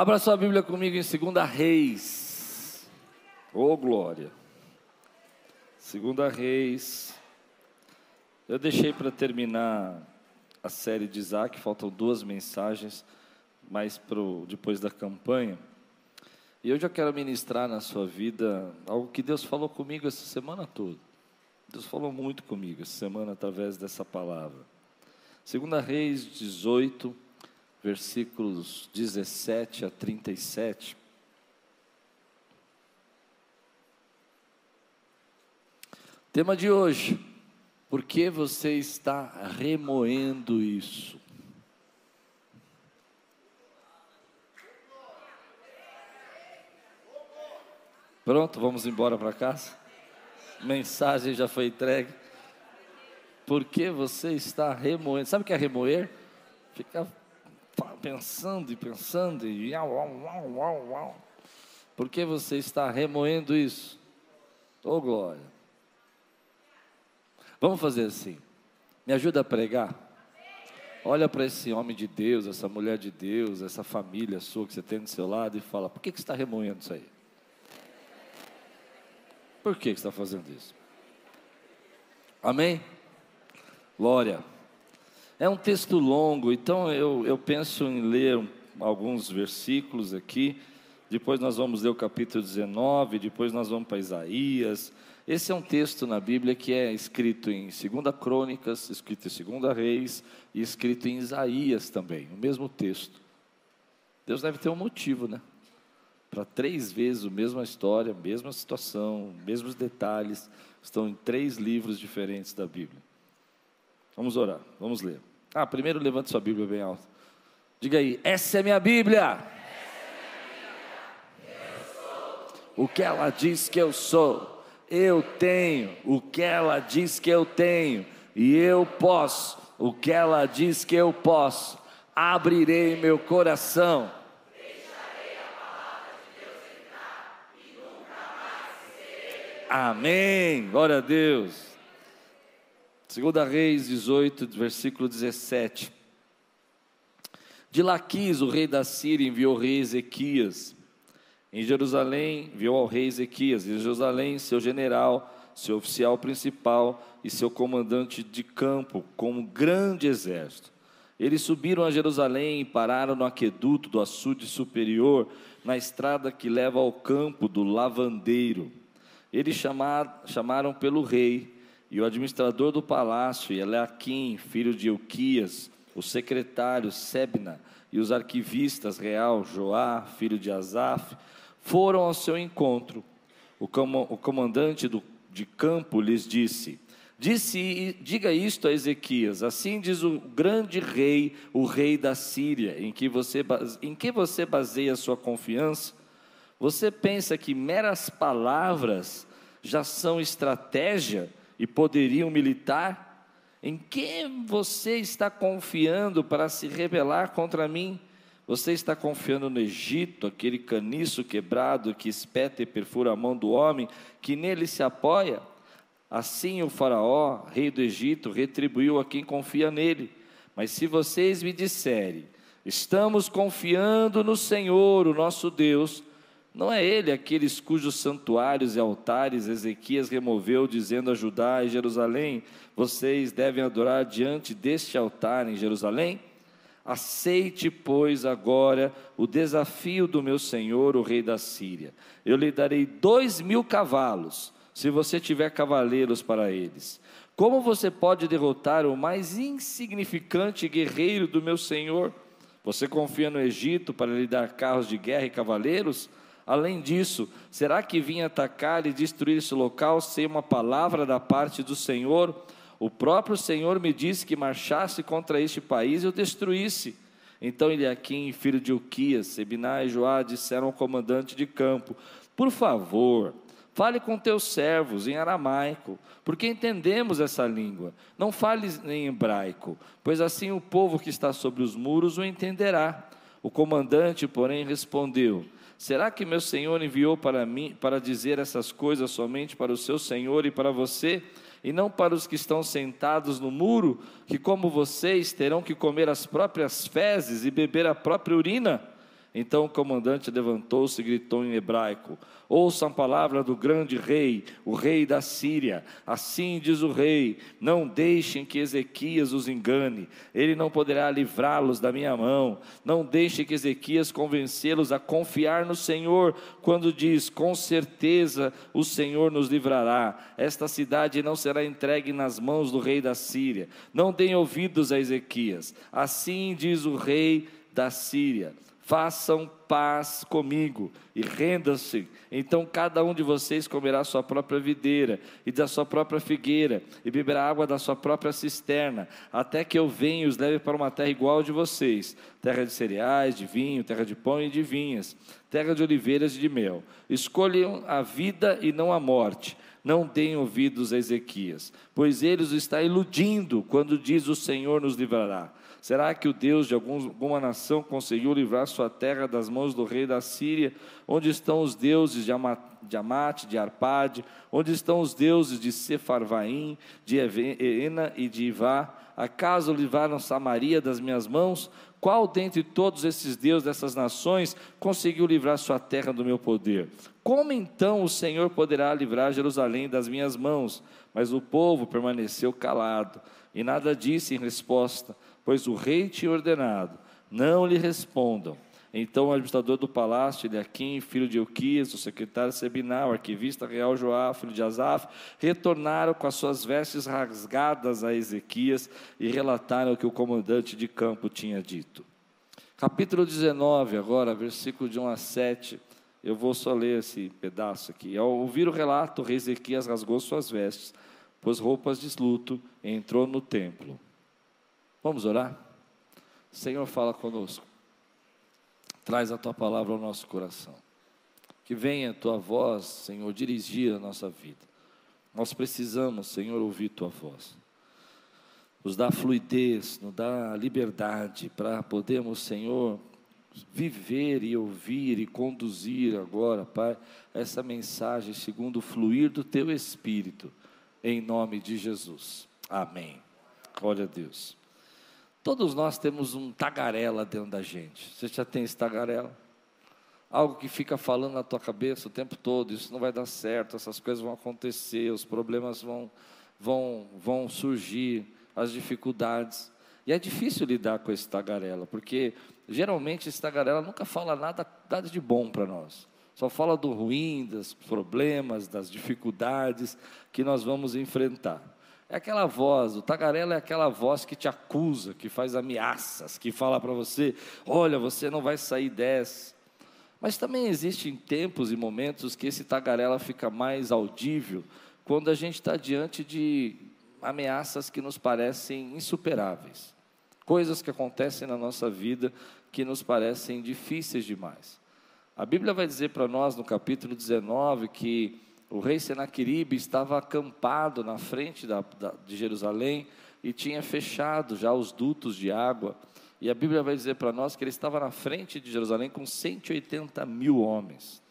Abra sua Bíblia comigo em 2 Reis. Ô oh, glória. 2 Reis. Eu deixei para terminar a série de Isaac, faltam duas mensagens, mais pro, depois da campanha. E eu quero ministrar na sua vida algo que Deus falou comigo essa semana toda. Deus falou muito comigo essa semana através dessa palavra. 2 Reis 18, versículos 17 a 37. Tema de hoje: por que você está remoendo isso? Pronto, vamos embora para casa? Mensagem já foi entregue. Por que você está remoendo? Sabe o que é remoer? Ficar pensando e pensando e uau, uau, uau, uau. Por que você está remoendo isso? Ô oh, glória. Vamos fazer assim. Me ajuda a pregar. Olha para esse homem de Deus, essa mulher de Deus, essa família sua que você tem do seu lado e fala: por que, que você está remoendo isso aí? Por que, que você está fazendo isso? Amém? Glória. É um texto longo, então eu, eu penso em ler alguns versículos aqui. Depois nós vamos ler o capítulo 19, depois nós vamos para Isaías. Esse é um texto na Bíblia que é escrito em 2 Crônicas, escrito em 2 Reis e escrito em Isaías também, o mesmo texto. Deus deve ter um motivo, né? Para três vezes a mesma história, mesma situação, mesmos detalhes, estão em três livros diferentes da Bíblia. Vamos orar, vamos ler. Ah, primeiro levante sua Bíblia bem alta. Diga aí, essa é minha Bíblia. O que ela diz que eu sou, eu tenho. O que ela diz que eu tenho, e eu posso. O que ela diz que eu posso, abrirei meu coração. Amém. Glória a Deus. Segunda Reis 18, versículo 17. De Laquis, o rei da Síria, enviou o rei Ezequias. Em Jerusalém, enviou ao rei Ezequias. Em Jerusalém, seu general, seu oficial principal e seu comandante de campo, com um grande exército. Eles subiram a Jerusalém e pararam no aqueduto do açude superior, na estrada que leva ao campo do lavandeiro. Eles chamaram pelo rei e o administrador do palácio, Eliakim, filho de Euquias, o secretário Sebna e os arquivistas real, Joá, filho de Asaf, foram ao seu encontro. O, comandante do, de campo lhes disse: Disse, diga isto a Ezequias: Assim diz o grande rei, o rei da Síria, em que você, em que você baseia sua confiança? Você pensa que meras palavras já são estratégia? E poderiam militar? Em quem você está confiando para se rebelar contra mim? Você está confiando no Egito, aquele caniço quebrado que espeta e perfura a mão do homem, que nele se apoia? Assim o Faraó, rei do Egito, retribuiu a quem confia nele. Mas se vocês me disserem, estamos confiando no Senhor, o nosso Deus, não é ele aqueles cujos santuários e altares Ezequias removeu, dizendo a Judá e Jerusalém: Vocês devem adorar diante deste altar em Jerusalém? Aceite, pois, agora o desafio do meu senhor, o rei da Síria. Eu lhe darei dois mil cavalos, se você tiver cavaleiros para eles. Como você pode derrotar o mais insignificante guerreiro do meu senhor? Você confia no Egito para lhe dar carros de guerra e cavaleiros? Além disso, será que vim atacar e destruir esse local sem uma palavra da parte do Senhor? O próprio Senhor me disse que marchasse contra este país e o destruísse. Então Eliakim, filho de Uquias, Sebiná e Joá disseram ao comandante de campo: Por favor, fale com teus servos em aramaico, porque entendemos essa língua. Não fale em hebraico, pois assim o povo que está sobre os muros o entenderá. O comandante, porém, respondeu: Será que meu senhor enviou para mim para dizer essas coisas somente para o seu senhor e para você, e não para os que estão sentados no muro, que como vocês terão que comer as próprias fezes e beber a própria urina? Então o comandante levantou-se e gritou em hebraico: Ouçam a palavra do grande rei, o rei da Síria. Assim diz o rei: Não deixem que Ezequias os engane, ele não poderá livrá-los da minha mão. Não deixem que Ezequias convencê-los a confiar no Senhor, quando diz: Com certeza o Senhor nos livrará. Esta cidade não será entregue nas mãos do rei da Síria. Não deem ouvidos a Ezequias. Assim diz o rei da Síria façam paz comigo e renda-se. Então cada um de vocês comerá sua própria videira e da sua própria figueira e beberá água da sua própria cisterna, até que eu venha e os leve para uma terra igual de vocês, terra de cereais, de vinho, terra de pão e de vinhas, terra de oliveiras e de mel. Escolham a vida e não a morte. Não deem ouvidos a Ezequias, pois ele os está iludindo quando diz o Senhor nos livrará. Será que o Deus de alguma nação conseguiu livrar sua terra das mãos do rei da Síria? Onde estão os deuses de Amate, de Arpade? Onde estão os deuses de Sefarvaim, de Ena e de Ivá? Acaso livraram Samaria das minhas mãos? Qual dentre todos esses deuses dessas nações conseguiu livrar sua terra do meu poder? Como então o Senhor poderá livrar Jerusalém das minhas mãos? Mas o povo permaneceu calado e nada disse em resposta pois o rei tinha ordenado, não lhe respondam. Então o administrador do palácio, Eliakim, filho de Euquias, o secretário Sebinah, o arquivista real Joá, filho de Asaf, retornaram com as suas vestes rasgadas a Ezequias e relataram o que o comandante de campo tinha dito. Capítulo 19, agora, versículo de 1 a 7. Eu vou só ler esse pedaço aqui. Ao ouvir o relato, o rei Ezequias rasgou suas vestes, pôs roupas de luto e entrou no templo. Vamos orar? Senhor, fala conosco. Traz a tua palavra ao nosso coração. Que venha a tua voz, Senhor, dirigir a nossa vida. Nós precisamos, Senhor, ouvir tua voz. Nos dá fluidez, nos dá liberdade para podermos, Senhor, viver e ouvir e conduzir agora, Pai, essa mensagem segundo o fluir do teu espírito, em nome de Jesus. Amém. Glória a Deus. Todos nós temos um tagarela dentro da gente. Você já tem esse tagarela? Algo que fica falando na tua cabeça o tempo todo, isso não vai dar certo, essas coisas vão acontecer, os problemas vão, vão, vão surgir, as dificuldades. E é difícil lidar com esse tagarela, porque geralmente esse tagarela nunca fala nada, nada de bom para nós. Só fala do ruim, dos problemas, das dificuldades que nós vamos enfrentar. É aquela voz, o tagarela é aquela voz que te acusa, que faz ameaças, que fala para você: olha, você não vai sair dessa. Mas também existem tempos e momentos que esse tagarela fica mais audível quando a gente está diante de ameaças que nos parecem insuperáveis, coisas que acontecem na nossa vida que nos parecem difíceis demais. A Bíblia vai dizer para nós no capítulo 19 que o rei Senaqueribe estava acampado na frente da, da, de Jerusalém e tinha fechado já os dutos de água. E a Bíblia vai dizer para nós que ele estava na frente de Jerusalém com 180 mil homens.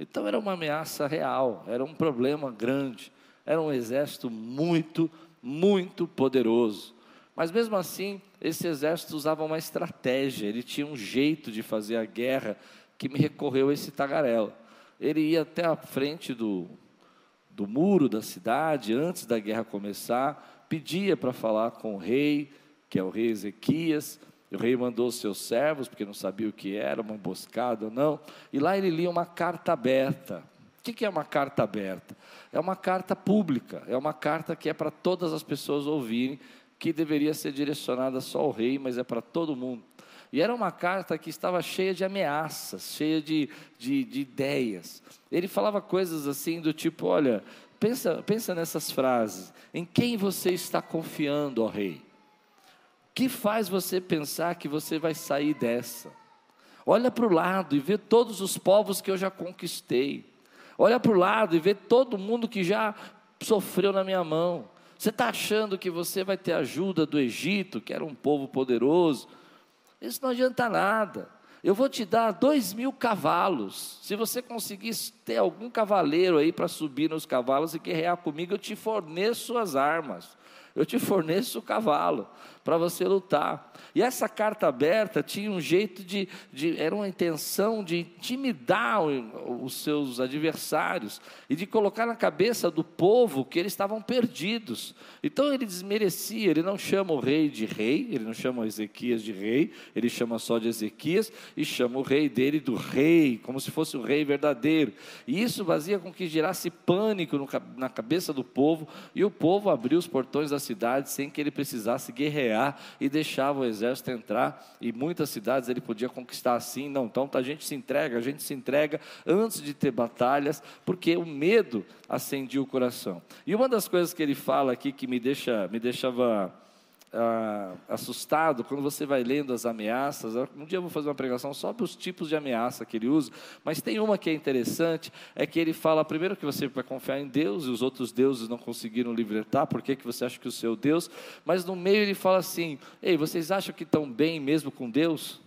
Então era uma ameaça real, era um problema grande, era um exército muito, muito poderoso. Mas mesmo assim, esse exército usava uma estratégia, ele tinha um jeito de fazer a guerra que me recorreu esse tagarela ele ia até a frente do, do muro da cidade, antes da guerra começar, pedia para falar com o rei, que é o rei Ezequias. O rei mandou seus servos, porque não sabia o que era, uma emboscada ou não, e lá ele lia uma carta aberta. O que é uma carta aberta? É uma carta pública, é uma carta que é para todas as pessoas ouvirem, que deveria ser direcionada só ao rei, mas é para todo mundo. E era uma carta que estava cheia de ameaças, cheia de, de, de ideias. Ele falava coisas assim do tipo: olha, pensa, pensa nessas frases. Em quem você está confiando, ó rei? O que faz você pensar que você vai sair dessa? Olha para o lado e vê todos os povos que eu já conquistei. Olha para o lado e vê todo mundo que já sofreu na minha mão. Você está achando que você vai ter ajuda do Egito, que era um povo poderoso? Isso não adianta nada. Eu vou te dar dois mil cavalos. Se você conseguir ter algum cavaleiro aí para subir nos cavalos e guerrear comigo, eu te forneço as armas. eu te forneço o cavalo para você lutar. E essa carta aberta tinha um jeito de, de, era uma intenção de intimidar os seus adversários e de colocar na cabeça do povo que eles estavam perdidos. Então ele desmerecia, ele não chama o rei de rei, ele não chama Ezequias de rei, ele chama só de Ezequias e chama o rei dele do rei, como se fosse o rei verdadeiro. E isso fazia com que gerasse pânico no, na cabeça do povo e o povo abriu os portões da cidade sem que ele precisasse guerrear e deixava o exército entrar, e muitas cidades ele podia conquistar assim, não, então a gente se entrega, a gente se entrega antes de ter batalhas, porque o medo acendia o coração. E uma das coisas que ele fala aqui que me deixa, me deixava ah, assustado quando você vai lendo as ameaças. Um dia eu vou fazer uma pregação só para os tipos de ameaça que ele usa, mas tem uma que é interessante: é que ele fala primeiro que você vai confiar em Deus e os outros deuses não conseguiram libertar, por que, que você acha que o seu Deus? Mas no meio ele fala assim: ei, vocês acham que estão bem mesmo com Deus?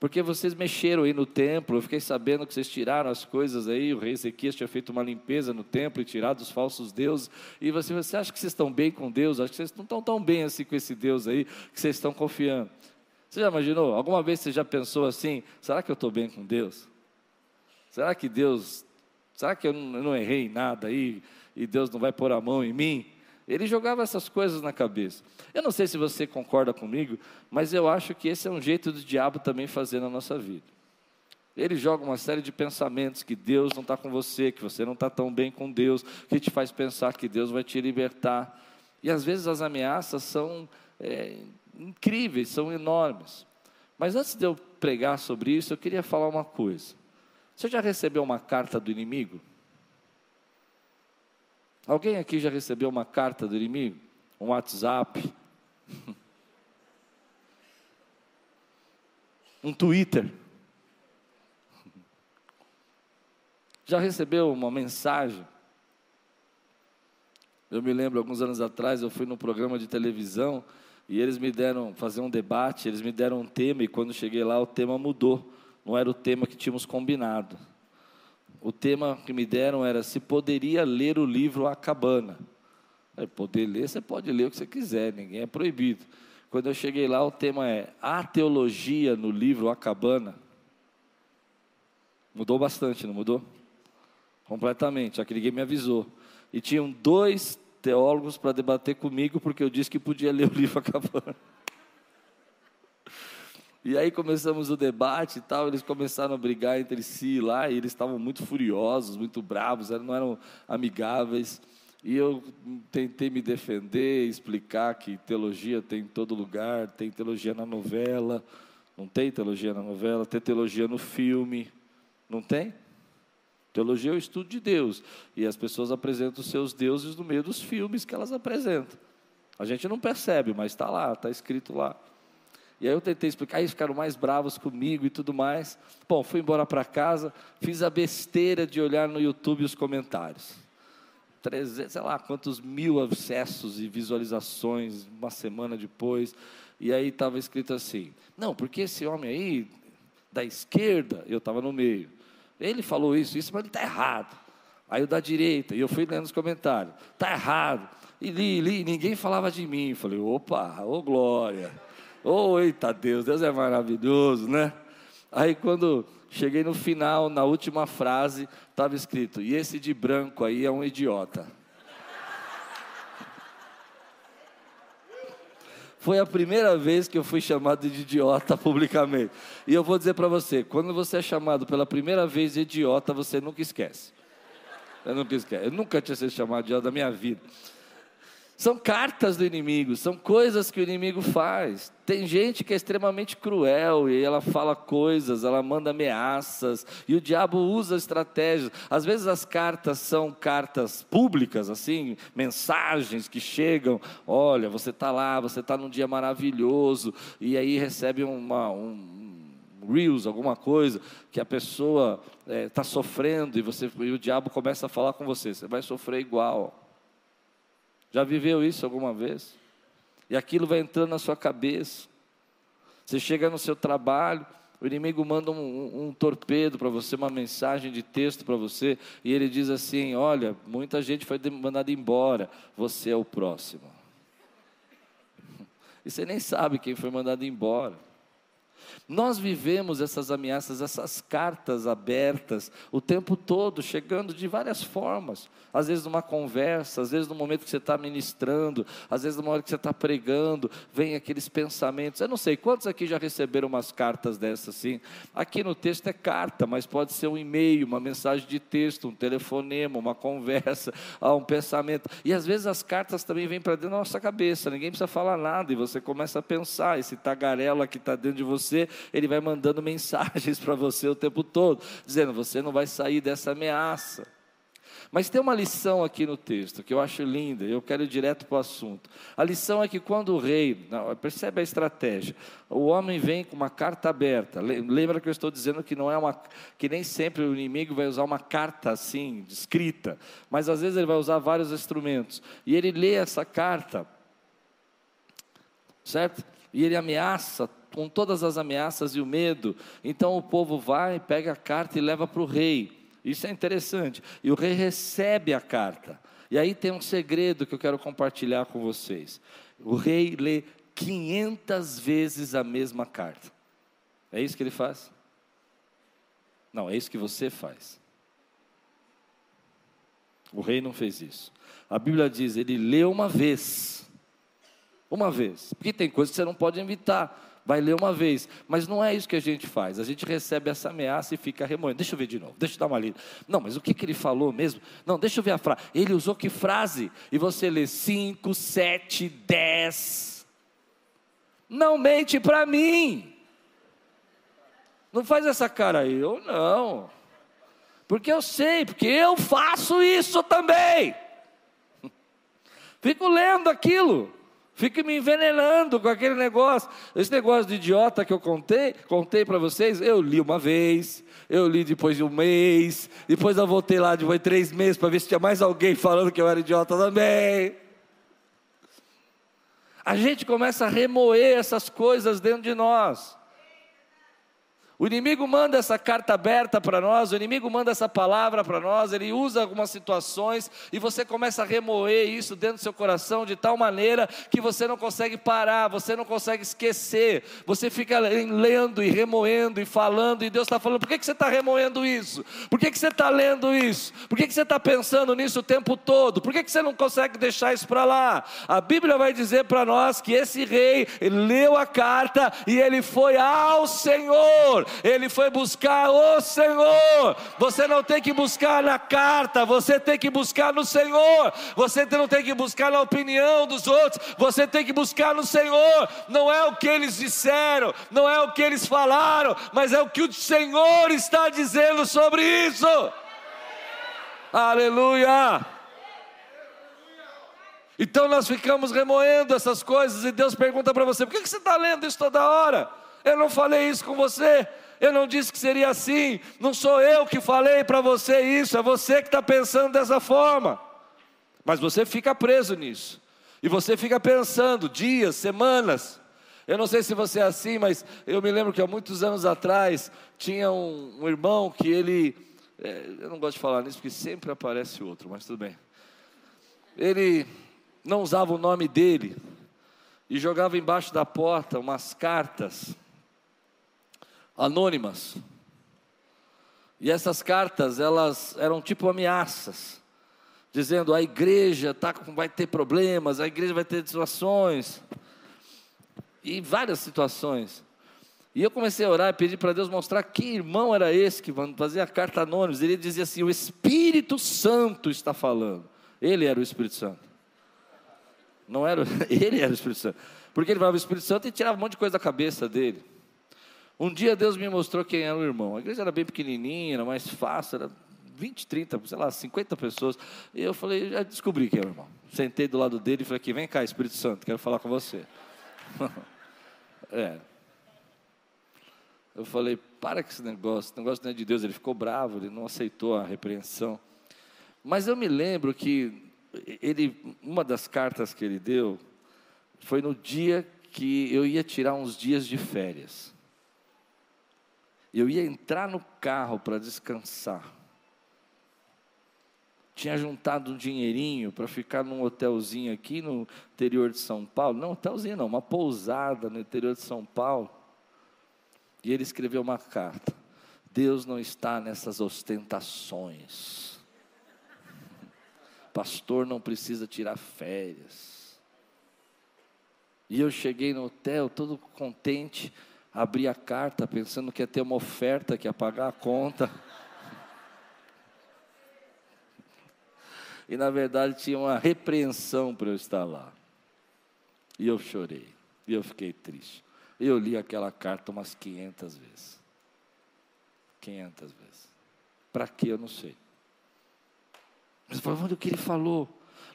Porque vocês mexeram aí no templo, eu fiquei sabendo que vocês tiraram as coisas aí, o rei Ezequias tinha feito uma limpeza no templo e tirado os falsos deuses, e você, você acha que vocês estão bem com Deus? Acho que vocês não estão tão bem assim com esse Deus aí, que vocês estão confiando. Você já imaginou? Alguma vez você já pensou assim, será que eu estou bem com Deus? Será que Deus, será que eu não, eu não errei em nada aí, e Deus não vai pôr a mão em mim? Ele jogava essas coisas na cabeça. Eu não sei se você concorda comigo, mas eu acho que esse é um jeito do diabo também fazer na nossa vida. Ele joga uma série de pensamentos que Deus não está com você, que você não está tão bem com Deus, que te faz pensar que Deus vai te libertar. E às vezes as ameaças são é, incríveis, são enormes. Mas antes de eu pregar sobre isso, eu queria falar uma coisa. Você já recebeu uma carta do inimigo? Alguém aqui já recebeu uma carta do inimigo? Um WhatsApp? um Twitter? Já recebeu uma mensagem? Eu me lembro, alguns anos atrás, eu fui num programa de televisão e eles me deram fazer um debate, eles me deram um tema e quando cheguei lá o tema mudou. Não era o tema que tínhamos combinado o tema que me deram era se poderia ler o livro A Cabana. Poder ler, você pode ler o que você quiser, ninguém é proibido. Quando eu cheguei lá, o tema é a teologia no livro A Cabana. Mudou bastante, não mudou? Completamente, que ninguém me avisou. E tinham dois teólogos para debater comigo, porque eu disse que podia ler o livro A Cabana. E aí começamos o debate e tal, eles começaram a brigar entre si lá, e eles estavam muito furiosos, muito bravos, não eram amigáveis. E eu tentei me defender, explicar que teologia tem em todo lugar, tem teologia na novela, não tem teologia na novela, tem teologia no filme, não tem? Teologia é o estudo de Deus, e as pessoas apresentam os seus deuses no meio dos filmes que elas apresentam. A gente não percebe, mas está lá, está escrito lá. E aí eu tentei explicar, aí ficaram mais bravos comigo e tudo mais. Bom, fui embora para casa, fiz a besteira de olhar no YouTube os comentários. 300, sei lá quantos mil acessos e visualizações uma semana depois. E aí estava escrito assim: não, porque esse homem aí, da esquerda, eu estava no meio. Ele falou isso, isso, mas ele está errado. Aí o da direita, e eu fui lendo os comentários: está errado. E li, li, ninguém falava de mim. Falei: opa, ô glória. Oh, eita Deus, Deus é maravilhoso, né? Aí quando cheguei no final, na última frase, estava escrito: e esse de branco aí é um idiota. Foi a primeira vez que eu fui chamado de idiota publicamente. E eu vou dizer para você: quando você é chamado pela primeira vez de idiota, você nunca esquece. Eu nunca esquece. Eu nunca tinha sido chamado de idiota da minha vida. São cartas do inimigo, são coisas que o inimigo faz. Tem gente que é extremamente cruel e ela fala coisas, ela manda ameaças e o diabo usa estratégias. Às vezes as cartas são cartas públicas, assim, mensagens que chegam. Olha, você está lá, você está num dia maravilhoso e aí recebe uma, um, reels, alguma coisa, que a pessoa está eh, é, sofrendo e, você, e o diabo começa a falar com você, você vai sofrer igual. Já viveu isso alguma vez? E aquilo vai entrando na sua cabeça. Você chega no seu trabalho, o inimigo manda um, um, um torpedo para você, uma mensagem de texto para você, e ele diz assim: Olha, muita gente foi mandada embora, você é o próximo. e você nem sabe quem foi mandado embora. Nós vivemos essas ameaças, essas cartas abertas o tempo todo, chegando de várias formas. Às vezes numa conversa, às vezes no momento que você está ministrando, às vezes no momento que você está pregando, vem aqueles pensamentos. Eu não sei quantos aqui já receberam umas cartas dessas assim. Aqui no texto é carta, mas pode ser um e-mail, uma mensagem de texto, um telefonema, uma conversa, ah, um pensamento. E às vezes as cartas também vêm para dentro da nossa cabeça, ninguém precisa falar nada e você começa a pensar. Esse tagarela que está dentro de você ele vai mandando mensagens para você o tempo todo, dizendo: você não vai sair dessa ameaça. Mas tem uma lição aqui no texto que eu acho linda, eu quero ir direto para o assunto. A lição é que quando o rei, percebe a estratégia, o homem vem com uma carta aberta. Lembra que eu estou dizendo que não é uma, que nem sempre o inimigo vai usar uma carta assim, escrita, mas às vezes ele vai usar vários instrumentos. E ele lê essa carta, certo? E ele ameaça com todas as ameaças e o medo. Então o povo vai, pega a carta e leva para o rei. Isso é interessante. E o rei recebe a carta. E aí tem um segredo que eu quero compartilhar com vocês. O rei lê 500 vezes a mesma carta. É isso que ele faz? Não, é isso que você faz. O rei não fez isso. A Bíblia diz: ele leu uma vez. Uma vez. Porque tem coisas que você não pode evitar vai ler uma vez. Mas não é isso que a gente faz. A gente recebe essa ameaça e fica remoendo. Deixa eu ver de novo, deixa eu dar uma lida. Não, mas o que, que ele falou mesmo? Não, deixa eu ver a frase. Ele usou que frase? E você lê 5, 7, 10. Não mente para mim. Não faz essa cara aí. Eu não. Porque eu sei, porque eu faço isso também. Fico lendo aquilo. Fica me envenenando com aquele negócio. Esse negócio de idiota que eu contei, contei para vocês, eu li uma vez, eu li depois de um mês, depois eu voltei lá depois de três meses para ver se tinha mais alguém falando que eu era idiota também. A gente começa a remoer essas coisas dentro de nós. O inimigo manda essa carta aberta para nós, o inimigo manda essa palavra para nós, ele usa algumas situações e você começa a remoer isso dentro do seu coração de tal maneira que você não consegue parar, você não consegue esquecer, você fica lendo e remoendo e falando, e Deus está falando: por que, que você está remoendo isso? Por que, que você está lendo isso? Por que, que você está pensando nisso o tempo todo? Por que, que você não consegue deixar isso para lá? A Bíblia vai dizer para nós que esse rei leu a carta e ele foi ao Senhor ele foi buscar o Senhor. Você não tem que buscar na carta, você tem que buscar no Senhor. Você não tem que buscar na opinião dos outros, você tem que buscar no Senhor. Não é o que eles disseram, não é o que eles falaram, mas é o que o Senhor está dizendo sobre isso. Aleluia! Então nós ficamos remoendo essas coisas e Deus pergunta para você: por que você está lendo isso toda hora? Eu não falei isso com você, eu não disse que seria assim, não sou eu que falei para você isso, é você que está pensando dessa forma. Mas você fica preso nisso, e você fica pensando dias, semanas. Eu não sei se você é assim, mas eu me lembro que há muitos anos atrás tinha um, um irmão que ele, é, eu não gosto de falar nisso porque sempre aparece outro, mas tudo bem. Ele não usava o nome dele e jogava embaixo da porta umas cartas anônimas. E essas cartas, elas eram tipo ameaças, dizendo: a igreja tá, vai ter problemas, a igreja vai ter situações, e várias situações. E eu comecei a orar e pedir para Deus mostrar que irmão era esse que fazia a carta anônima. Ele dizia assim: o Espírito Santo está falando. Ele era o Espírito Santo. Não era, ele era o Espírito Santo. Porque ele falava o Espírito Santo e tirava um monte de coisa da cabeça dele. Um dia Deus me mostrou quem era o irmão. A igreja era bem pequenininha, era mais fácil, era 20, 30, sei lá, 50 pessoas. E eu falei, já descobri quem era o irmão. Sentei do lado dele e falei aqui, vem cá, Espírito Santo, quero falar com você. é. Eu falei, para com esse negócio, esse negócio não é de Deus. Ele ficou bravo, ele não aceitou a repreensão. Mas eu me lembro que ele, uma das cartas que ele deu foi no dia que eu ia tirar uns dias de férias. Eu ia entrar no carro para descansar. tinha juntado um dinheirinho para ficar num hotelzinho aqui no interior de São Paulo. Não, hotelzinho não, uma pousada no interior de São Paulo. E ele escreveu uma carta. Deus não está nessas ostentações. Pastor não precisa tirar férias. E eu cheguei no hotel todo contente, abri a carta pensando que ia ter uma oferta que ia pagar a conta. E na verdade tinha uma repreensão para eu estar lá. E eu chorei. E eu fiquei triste. E eu li aquela carta umas 500 vezes. 500 vezes. Para que eu não sei. Mas olha o que ele falou.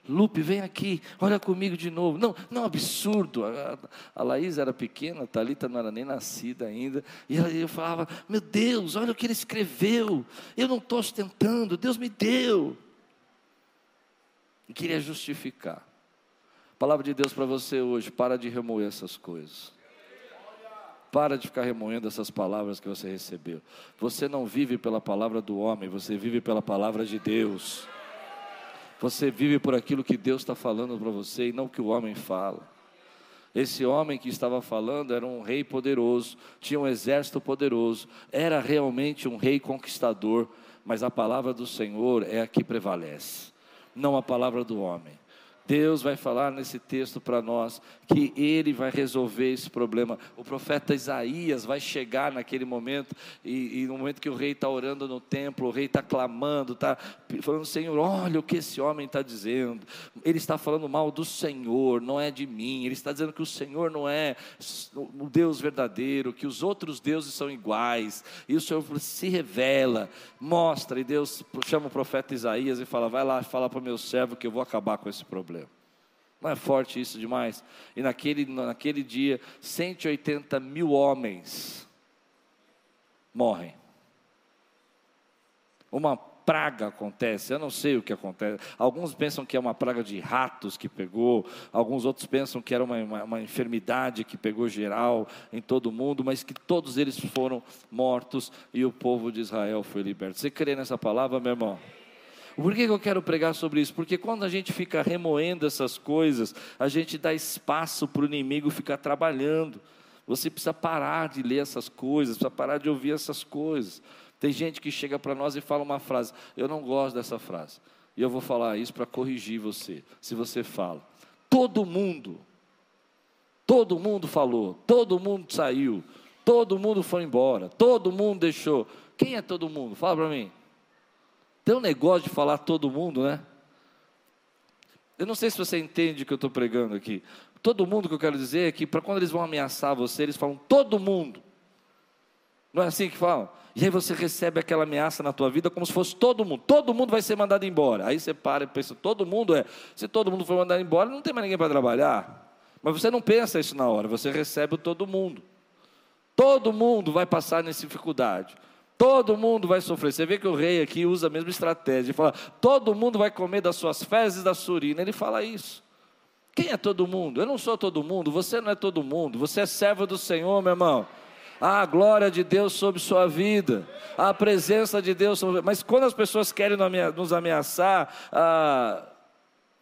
Lupe, vem aqui, olha comigo de novo. Não, não, absurdo. A, a Laís era pequena, a Thalita não era nem nascida ainda. E eu falava: Meu Deus, olha o que ele escreveu. Eu não estou ostentando, Deus me deu e queria justificar. Palavra de Deus para você hoje: para de remoer essas coisas. Para de ficar remoendo essas palavras que você recebeu. Você não vive pela palavra do homem, você vive pela palavra de Deus. Você vive por aquilo que Deus está falando para você e não o que o homem fala. Esse homem que estava falando era um rei poderoso, tinha um exército poderoso, era realmente um rei conquistador, mas a palavra do Senhor é a que prevalece não a palavra do homem. Deus vai falar nesse texto para nós que Ele vai resolver esse problema. O profeta Isaías vai chegar naquele momento, e, e no momento que o rei está orando no templo, o rei está clamando, está falando: Senhor, olha o que esse homem está dizendo. Ele está falando mal do Senhor, não é de mim. Ele está dizendo que o Senhor não é o Deus verdadeiro, que os outros deuses são iguais, e o Senhor se revela, mostra, e Deus chama o profeta Isaías e fala: Vai lá, fala para o meu servo que eu vou acabar com esse problema. Não é forte isso demais? E naquele, naquele dia, 180 mil homens morrem. Uma praga acontece, eu não sei o que acontece. Alguns pensam que é uma praga de ratos que pegou, alguns outros pensam que era uma, uma, uma enfermidade que pegou geral em todo mundo, mas que todos eles foram mortos e o povo de Israel foi liberto. Você crê nessa palavra, meu irmão? Por que eu quero pregar sobre isso? Porque quando a gente fica remoendo essas coisas, a gente dá espaço para o inimigo ficar trabalhando. Você precisa parar de ler essas coisas, precisa parar de ouvir essas coisas. Tem gente que chega para nós e fala uma frase, eu não gosto dessa frase. E eu vou falar isso para corrigir você. Se você fala, todo mundo, todo mundo falou, todo mundo saiu, todo mundo foi embora, todo mundo deixou. Quem é todo mundo? Fala para mim. Tem um negócio de falar todo mundo, né? Eu não sei se você entende o que eu estou pregando aqui. Todo mundo que eu quero dizer é que, para quando eles vão ameaçar você, eles falam todo mundo. Não é assim que falam? E aí você recebe aquela ameaça na tua vida como se fosse todo mundo. Todo mundo vai ser mandado embora. Aí você para e pensa, todo mundo é. Se todo mundo for mandado embora, não tem mais ninguém para trabalhar. Mas você não pensa isso na hora, você recebe o todo mundo. Todo mundo vai passar nessa dificuldade. Todo mundo vai sofrer. Você vê que o rei aqui usa a mesma estratégia. Ele fala: todo mundo vai comer das suas fezes da sua urina. Ele fala isso. Quem é todo mundo? Eu não sou todo mundo. Você não é todo mundo. Você é servo do Senhor, meu irmão. A glória de Deus sobre sua vida, a presença de Deus sobre. Mas quando as pessoas querem nos ameaçar, ah,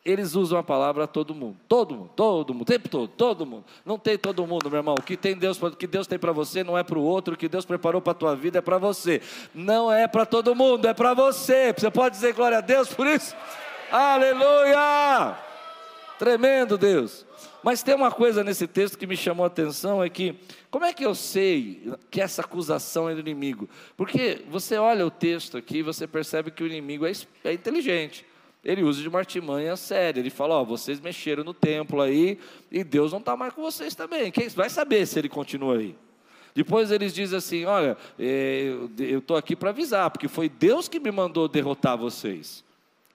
eles usam a palavra todo mundo, todo mundo, todo mundo, o tempo todo, todo mundo. Não tem todo mundo, meu irmão. O que tem Deus, o que Deus tem para você não é para o outro, o que Deus preparou para a tua vida é para você. Não é para todo mundo, é para você. Você pode dizer glória a Deus por isso? Aleluia! Tremendo Deus. Mas tem uma coisa nesse texto que me chamou a atenção é que como é que eu sei que essa acusação é do inimigo? Porque você olha o texto aqui, você percebe que o inimigo é, é inteligente ele usa de uma artimanha séria. Ele fala: Ó, vocês mexeram no templo aí e Deus não está mais com vocês também. Quem vai saber se ele continua aí? Depois eles dizem assim: Olha, é, eu estou aqui para avisar, porque foi Deus que me mandou derrotar vocês.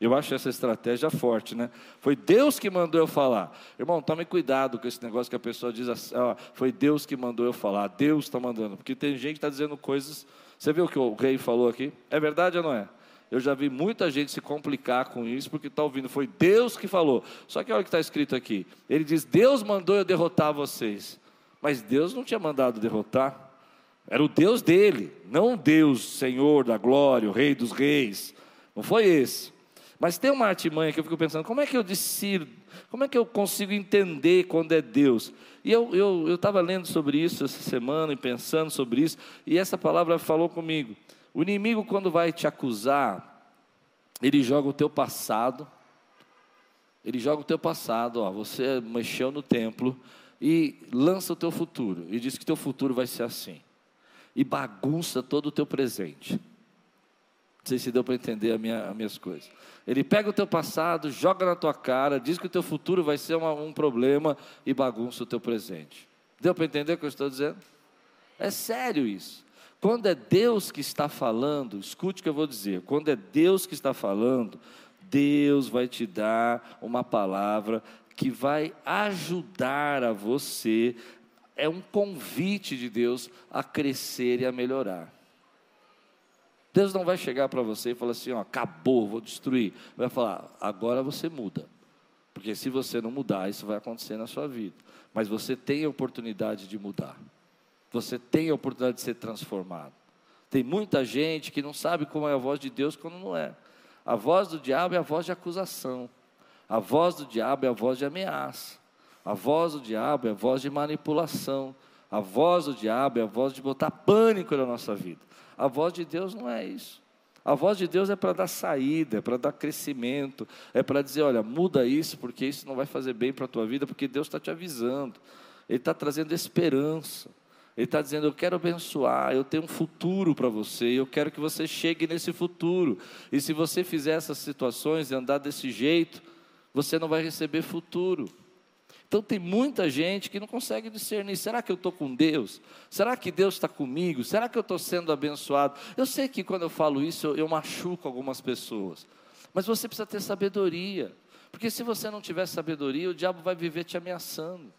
Eu acho essa estratégia forte, né? Foi Deus que mandou eu falar. Irmão, tome cuidado com esse negócio que a pessoa diz assim: ó, foi Deus que mandou eu falar. Deus está mandando. Porque tem gente que está dizendo coisas. Você viu o que o rei falou aqui? É verdade ou não é? Eu já vi muita gente se complicar com isso, porque está ouvindo, foi Deus que falou. Só que olha o que está escrito aqui. Ele diz: Deus mandou eu derrotar vocês. Mas Deus não tinha mandado derrotar. Era o Deus dele, não o Deus, Senhor da glória, o Rei dos reis. Não foi esse. Mas tem uma artimanha que eu fico pensando, como é que eu decido, como é que eu consigo entender quando é Deus? E eu estava eu, eu lendo sobre isso essa semana e pensando sobre isso, e essa palavra falou comigo. O inimigo, quando vai te acusar, ele joga o teu passado, ele joga o teu passado, ó, você mexeu no templo, e lança o teu futuro, e diz que teu futuro vai ser assim, e bagunça todo o teu presente. Não sei se deu para entender a minha, as minhas coisas. Ele pega o teu passado, joga na tua cara, diz que o teu futuro vai ser uma, um problema e bagunça o teu presente. Deu para entender o que eu estou dizendo? É sério isso. Quando é Deus que está falando, escute o que eu vou dizer. Quando é Deus que está falando, Deus vai te dar uma palavra que vai ajudar a você. É um convite de Deus a crescer e a melhorar. Deus não vai chegar para você e falar assim: ó, acabou, vou destruir. Vai falar: agora você muda. Porque se você não mudar, isso vai acontecer na sua vida. Mas você tem a oportunidade de mudar. Você tem a oportunidade de ser transformado. Tem muita gente que não sabe como é a voz de Deus quando não é. A voz do diabo é a voz de acusação. A voz do diabo é a voz de ameaça. A voz do diabo é a voz de manipulação. A voz do diabo é a voz de botar pânico na nossa vida. A voz de Deus não é isso. A voz de Deus é para dar saída, é para dar crescimento, é para dizer: olha, muda isso, porque isso não vai fazer bem para a tua vida, porque Deus está te avisando, Ele está trazendo esperança, Ele está dizendo: eu quero abençoar, eu tenho um futuro para você, eu quero que você chegue nesse futuro, e se você fizer essas situações e andar desse jeito, você não vai receber futuro. Então tem muita gente que não consegue discernir: será que eu estou com Deus? Será que Deus está comigo? Será que eu estou sendo abençoado? Eu sei que quando eu falo isso eu, eu machuco algumas pessoas, mas você precisa ter sabedoria, porque se você não tiver sabedoria, o diabo vai viver te ameaçando.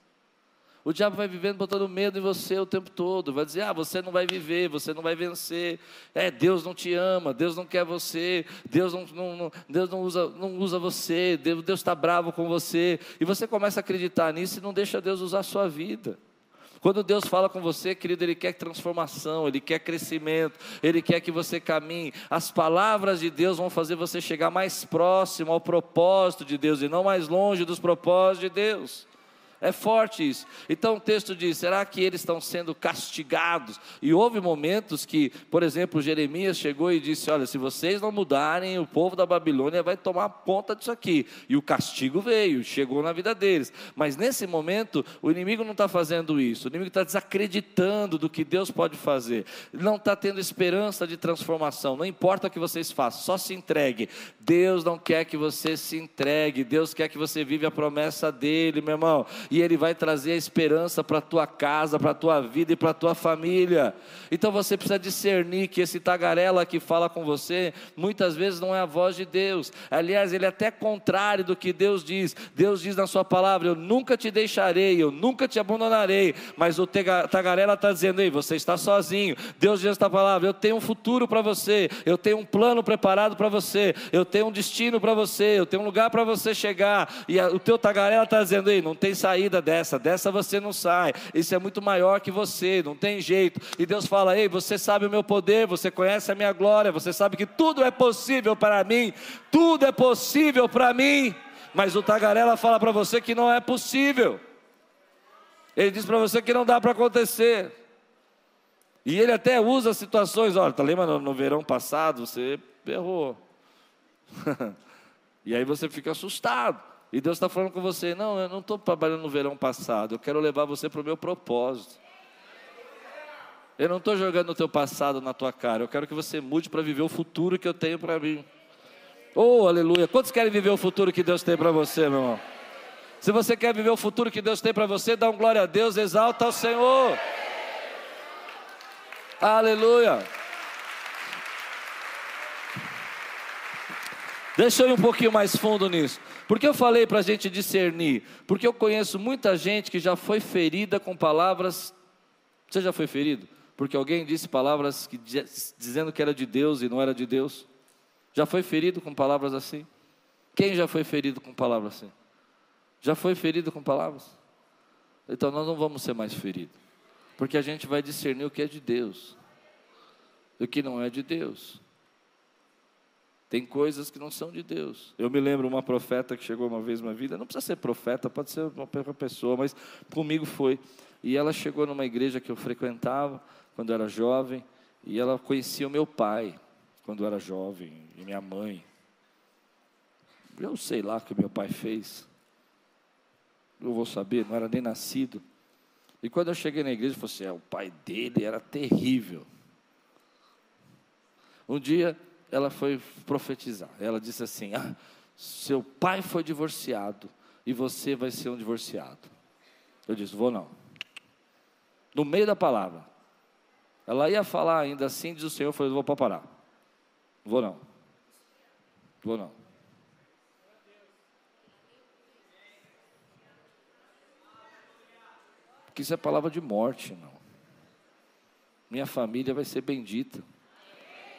O diabo vai vivendo botando medo em você o tempo todo, vai dizer: ah, você não vai viver, você não vai vencer, é, Deus não te ama, Deus não quer você, Deus não, não, Deus não, usa, não usa você, Deus está bravo com você, e você começa a acreditar nisso e não deixa Deus usar a sua vida. Quando Deus fala com você, querido, Ele quer transformação, Ele quer crescimento, Ele quer que você caminhe. As palavras de Deus vão fazer você chegar mais próximo ao propósito de Deus e não mais longe dos propósitos de Deus. É forte isso. Então o texto diz: será que eles estão sendo castigados? E houve momentos que, por exemplo, Jeremias chegou e disse: Olha, se vocês não mudarem, o povo da Babilônia vai tomar conta disso aqui. E o castigo veio, chegou na vida deles. Mas nesse momento, o inimigo não está fazendo isso. O inimigo está desacreditando do que Deus pode fazer. Não está tendo esperança de transformação. Não importa o que vocês façam, só se entregue. Deus não quer que você se entregue. Deus quer que você viva a promessa dele, meu irmão e Ele vai trazer a esperança para a tua casa, para a tua vida e para a tua família. Então você precisa discernir que esse tagarela que fala com você, muitas vezes não é a voz de Deus. Aliás, ele é até contrário do que Deus diz. Deus diz na sua palavra: Eu nunca te deixarei, eu nunca te abandonarei. Mas o tagarela está dizendo: Ei, você está sozinho. Deus diz esta palavra: Eu tenho um futuro para você, eu tenho um plano preparado para você, eu tenho um destino para você, eu tenho um lugar para você chegar. E o teu tagarela está dizendo: Ei, não tem saída saída dessa, dessa você não sai. Isso é muito maior que você, não tem jeito. E Deus fala: Ei, você sabe o meu poder, você conhece a minha glória, você sabe que tudo é possível para mim, tudo é possível para mim. Mas o tagarela fala para você que não é possível. Ele diz para você que não dá para acontecer. E ele até usa situações, olha, tá lembra no, no verão passado, você errou. e aí você fica assustado. E Deus está falando com você: não, eu não estou trabalhando no verão passado, eu quero levar você para o meu propósito. Eu não estou jogando o teu passado na tua cara, eu quero que você mude para viver o futuro que eu tenho para mim. Oh, aleluia! Quantos querem viver o futuro que Deus tem para você, meu irmão? Se você quer viver o futuro que Deus tem para você, dá um glória a Deus, exalta ao Senhor. Aleluia! Deixa eu ir um pouquinho mais fundo nisso. Por que eu falei para a gente discernir? Porque eu conheço muita gente que já foi ferida com palavras. Você já foi ferido? Porque alguém disse palavras que, dizendo que era de Deus e não era de Deus? Já foi ferido com palavras assim? Quem já foi ferido com palavras assim? Já foi ferido com palavras? Então nós não vamos ser mais feridos, porque a gente vai discernir o que é de Deus e o que não é de Deus. Tem coisas que não são de Deus. Eu me lembro uma profeta que chegou uma vez na vida, não precisa ser profeta, pode ser uma pessoa, mas comigo foi. E ela chegou numa igreja que eu frequentava quando eu era jovem, e ela conhecia o meu pai quando eu era jovem, e minha mãe. Eu sei lá o que meu pai fez. Eu vou saber, não era nem nascido. E quando eu cheguei na igreja, eu falei assim: é, o pai dele era terrível. Um dia ela foi profetizar. Ela disse assim: ah, seu pai foi divorciado e você vai ser um divorciado. Eu disse: vou não. No meio da palavra. Ela ia falar ainda assim, diz o Senhor, eu vou parar. Vou não. Vou não. Porque isso é palavra de morte, não. Minha família vai ser bendita.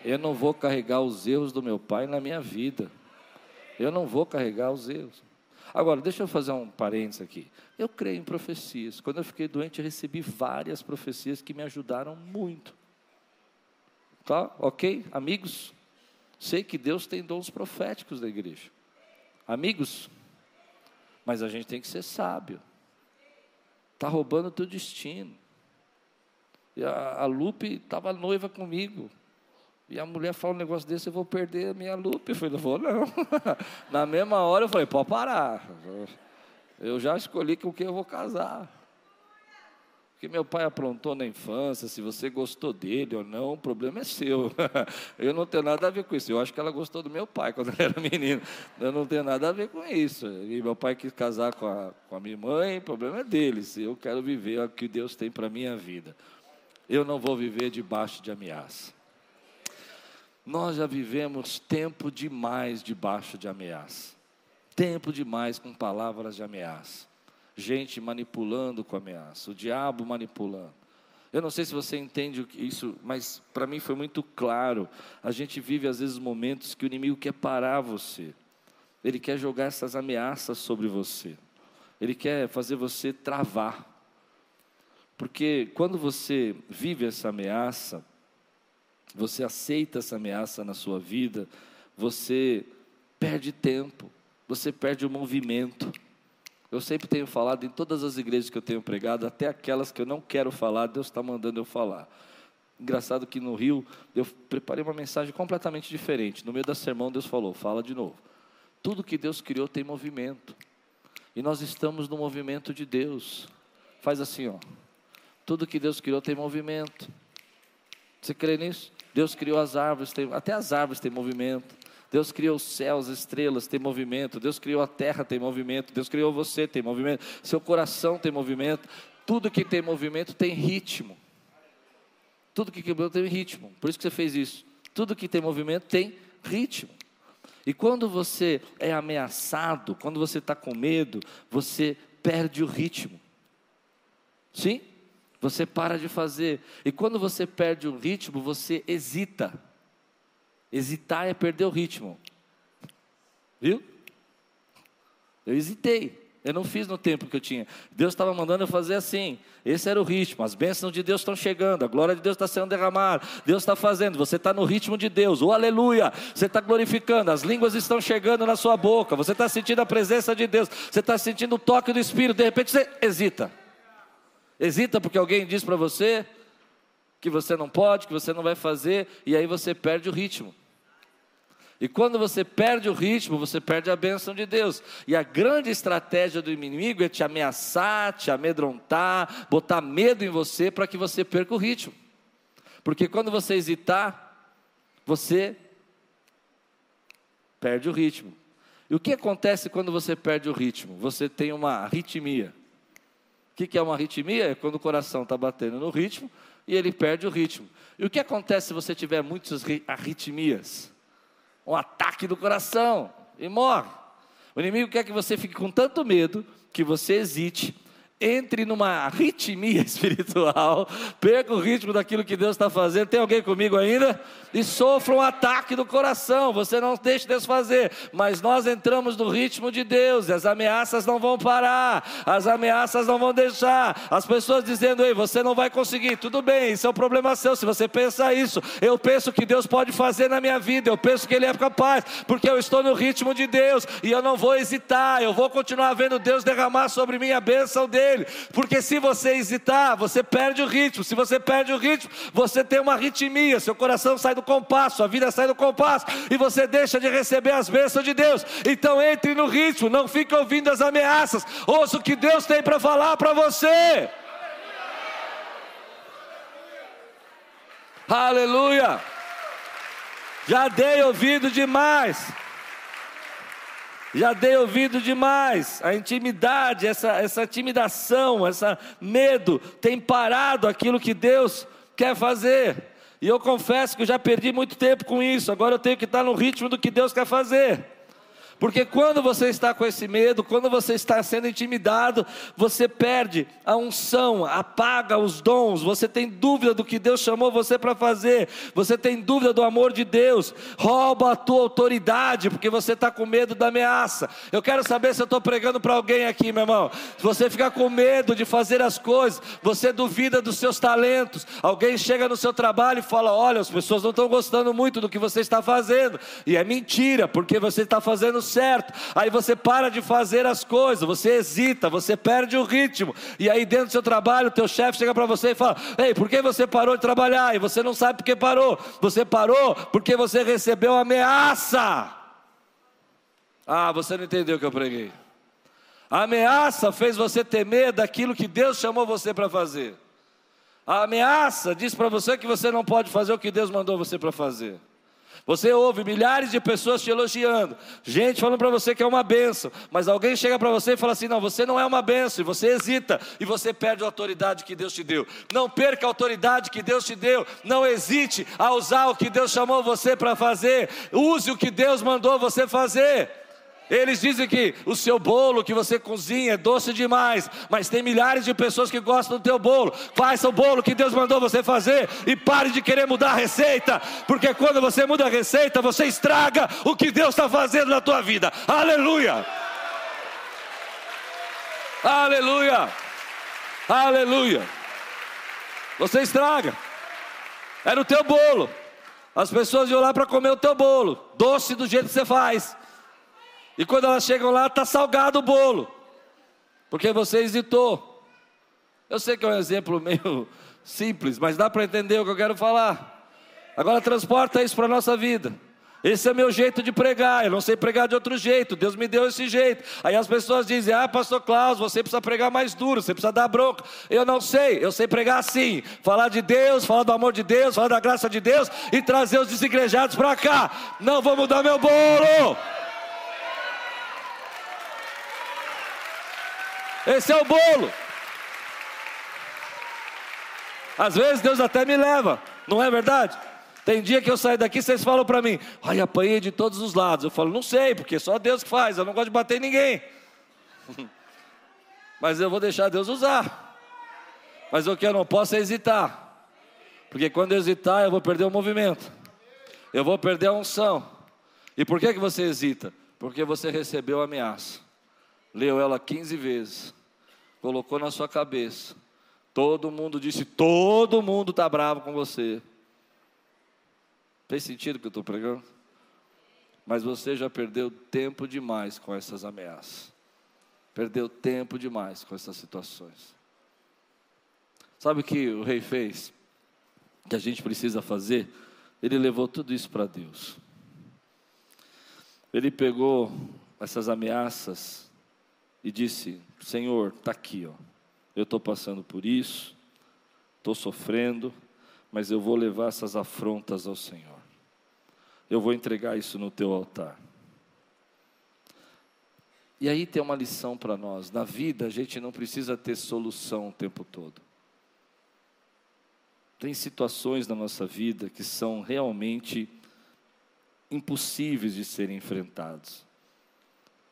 Eu não vou carregar os erros do meu pai na minha vida. Eu não vou carregar os erros. Agora, deixa eu fazer um parênteses aqui. Eu creio em profecias. Quando eu fiquei doente, eu recebi várias profecias que me ajudaram muito. Tá? Ok? Amigos? Sei que Deus tem dons proféticos da igreja. Amigos? Mas a gente tem que ser sábio. Está roubando o teu destino. E a, a Lupe estava noiva comigo. E a mulher fala um negócio desse, eu vou perder a minha lupa. Eu falei, não vou não. Na mesma hora eu falei, pode parar. Eu já escolhi com quem eu vou casar. Porque meu pai aprontou na infância, se você gostou dele ou não, o problema é seu. Eu não tenho nada a ver com isso. Eu acho que ela gostou do meu pai quando ela era menino. Eu não tenho nada a ver com isso. E meu pai quis casar com a, com a minha mãe, o problema é dele. Eu quero viver o que Deus tem para a minha vida. Eu não vou viver debaixo de ameaça. Nós já vivemos tempo demais debaixo de ameaça. Tempo demais com palavras de ameaça. Gente manipulando com ameaça, o diabo manipulando. Eu não sei se você entende isso, mas para mim foi muito claro. A gente vive às vezes momentos que o inimigo quer parar você. Ele quer jogar essas ameaças sobre você. Ele quer fazer você travar. Porque quando você vive essa ameaça, você aceita essa ameaça na sua vida, você perde tempo, você perde o movimento. Eu sempre tenho falado em todas as igrejas que eu tenho pregado, até aquelas que eu não quero falar, Deus está mandando eu falar. Engraçado que no Rio eu preparei uma mensagem completamente diferente. No meio da sermão Deus falou: fala de novo. Tudo que Deus criou tem movimento. E nós estamos no movimento de Deus. Faz assim, ó. Tudo que Deus criou tem movimento. Você crê nisso? Deus criou as árvores, tem, até as árvores têm movimento. Deus criou os céus, as estrelas, tem movimento. Deus criou a terra, tem movimento. Deus criou você, tem movimento. Seu coração tem movimento. Tudo que tem movimento tem ritmo. Tudo que quebrou tem ritmo. Por isso que você fez isso. Tudo que tem movimento tem ritmo. E quando você é ameaçado, quando você está com medo, você perde o ritmo. Sim? Você para de fazer. E quando você perde o ritmo, você hesita. Hesitar é perder o ritmo. Viu? Eu hesitei. Eu não fiz no tempo que eu tinha. Deus estava mandando eu fazer assim. Esse era o ritmo. As bênçãos de Deus estão chegando. A glória de Deus está sendo derramada. Deus está fazendo. Você está no ritmo de Deus. Oh, aleluia. Você está glorificando. As línguas estão chegando na sua boca. Você está sentindo a presença de Deus. Você está sentindo o toque do Espírito. De repente você hesita. Hesita porque alguém diz para você que você não pode, que você não vai fazer, e aí você perde o ritmo. E quando você perde o ritmo, você perde a bênção de Deus. E a grande estratégia do inimigo é te ameaçar, te amedrontar, botar medo em você para que você perca o ritmo. Porque quando você hesitar, você perde o ritmo. E o que acontece quando você perde o ritmo? Você tem uma arritmia. O que é uma arritmia? É quando o coração está batendo no ritmo e ele perde o ritmo. E o que acontece se você tiver muitas arritmias? Um ataque do coração e morre. O inimigo quer que você fique com tanto medo que você hesite entre numa ritmia espiritual, perca o ritmo daquilo que Deus está fazendo. Tem alguém comigo ainda? E sofra um ataque do coração. Você não deixe Deus fazer, mas nós entramos no ritmo de Deus. E as ameaças não vão parar, as ameaças não vão deixar. As pessoas dizendo: Ei, você não vai conseguir. Tudo bem, isso é um problema seu. Se você pensa isso, eu penso que Deus pode fazer na minha vida. Eu penso que Ele é capaz, porque eu estou no ritmo de Deus e eu não vou hesitar. Eu vou continuar vendo Deus derramar sobre mim a bênção dele dele, porque se você hesitar, você perde o ritmo. Se você perde o ritmo, você tem uma ritmia, seu coração sai do compasso, sua vida sai do compasso e você deixa de receber as bênçãos de Deus. Então entre no ritmo, não fique ouvindo as ameaças, ouça o que Deus tem para falar para você. Aleluia! Já dei ouvido demais. Já dei ouvido demais. A intimidade, essa, essa intimidação, esse medo tem parado aquilo que Deus quer fazer. E eu confesso que eu já perdi muito tempo com isso. Agora eu tenho que estar no ritmo do que Deus quer fazer. Porque quando você está com esse medo, quando você está sendo intimidado, você perde a unção, apaga os dons, você tem dúvida do que Deus chamou você para fazer, você tem dúvida do amor de Deus, rouba a tua autoridade, porque você está com medo da ameaça. Eu quero saber se eu estou pregando para alguém aqui, meu irmão. Se você ficar com medo de fazer as coisas, você duvida dos seus talentos. Alguém chega no seu trabalho e fala: Olha, as pessoas não estão gostando muito do que você está fazendo, e é mentira, porque você está fazendo certo. Aí você para de fazer as coisas, você hesita, você perde o ritmo. E aí dentro do seu trabalho, o teu chefe chega para você e fala: "Ei, por que você parou de trabalhar?" E você não sabe por que parou. Você parou porque você recebeu ameaça. Ah, você não entendeu o que eu preguei. A ameaça fez você temer daquilo que Deus chamou você para fazer. A ameaça diz para você que você não pode fazer o que Deus mandou você para fazer. Você ouve milhares de pessoas te elogiando, gente falando para você que é uma benção, mas alguém chega para você e fala assim: não, você não é uma benção, e você hesita, e você perde a autoridade que Deus te deu. Não perca a autoridade que Deus te deu, não hesite a usar o que Deus chamou você para fazer, use o que Deus mandou você fazer. Eles dizem que o seu bolo que você cozinha é doce demais, mas tem milhares de pessoas que gostam do teu bolo. Faça o bolo que Deus mandou você fazer e pare de querer mudar a receita, porque quando você muda a receita, você estraga o que Deus está fazendo na tua vida. Aleluia! Aleluia! Aleluia! Você estraga. É no teu bolo. As pessoas iam lá para comer o teu bolo, doce do jeito que você faz. E quando elas chegam lá, está salgado o bolo, porque você hesitou. Eu sei que é um exemplo meio simples, mas dá para entender o que eu quero falar. Agora transporta isso para a nossa vida. Esse é meu jeito de pregar, eu não sei pregar de outro jeito, Deus me deu esse jeito. Aí as pessoas dizem: Ah, pastor Klaus, você precisa pregar mais duro, você precisa dar bronca. Eu não sei, eu sei pregar assim: falar de Deus, falar do amor de Deus, falar da graça de Deus e trazer os desigrejados para cá. Não vou mudar meu bolo. Esse é o bolo. Às vezes Deus até me leva, não é verdade? Tem dia que eu saio daqui, vocês falam para mim, ai, apanhei de todos os lados. Eu falo, não sei, porque só Deus que faz, eu não gosto de bater em ninguém. Mas eu vou deixar Deus usar. Mas o que eu não posso é hesitar. Porque quando eu hesitar, eu vou perder o movimento. Eu vou perder a unção. E por que, que você hesita? Porque você recebeu a ameaça leu ela 15 vezes, colocou na sua cabeça. Todo mundo disse: todo mundo está bravo com você. Fez sentido o que eu estou pregando? Mas você já perdeu tempo demais com essas ameaças. Perdeu tempo demais com essas situações. Sabe o que o rei fez? Que a gente precisa fazer? Ele levou tudo isso para Deus. Ele pegou essas ameaças e disse: Senhor, está aqui, ó. eu estou passando por isso, estou sofrendo, mas eu vou levar essas afrontas ao Senhor. Eu vou entregar isso no teu altar. E aí tem uma lição para nós: na vida a gente não precisa ter solução o tempo todo. Tem situações na nossa vida que são realmente impossíveis de serem enfrentadas.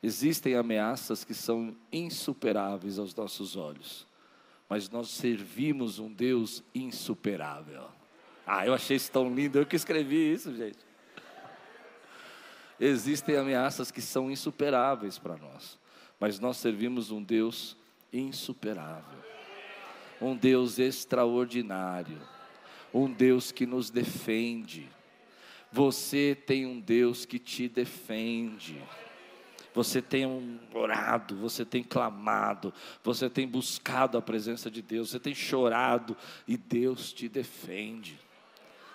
Existem ameaças que são insuperáveis aos nossos olhos, mas nós servimos um Deus insuperável. Ah, eu achei isso tão lindo, eu que escrevi isso, gente. Existem ameaças que são insuperáveis para nós, mas nós servimos um Deus insuperável, um Deus extraordinário, um Deus que nos defende. Você tem um Deus que te defende você tem orado, você tem clamado, você tem buscado a presença de Deus, você tem chorado e Deus te defende.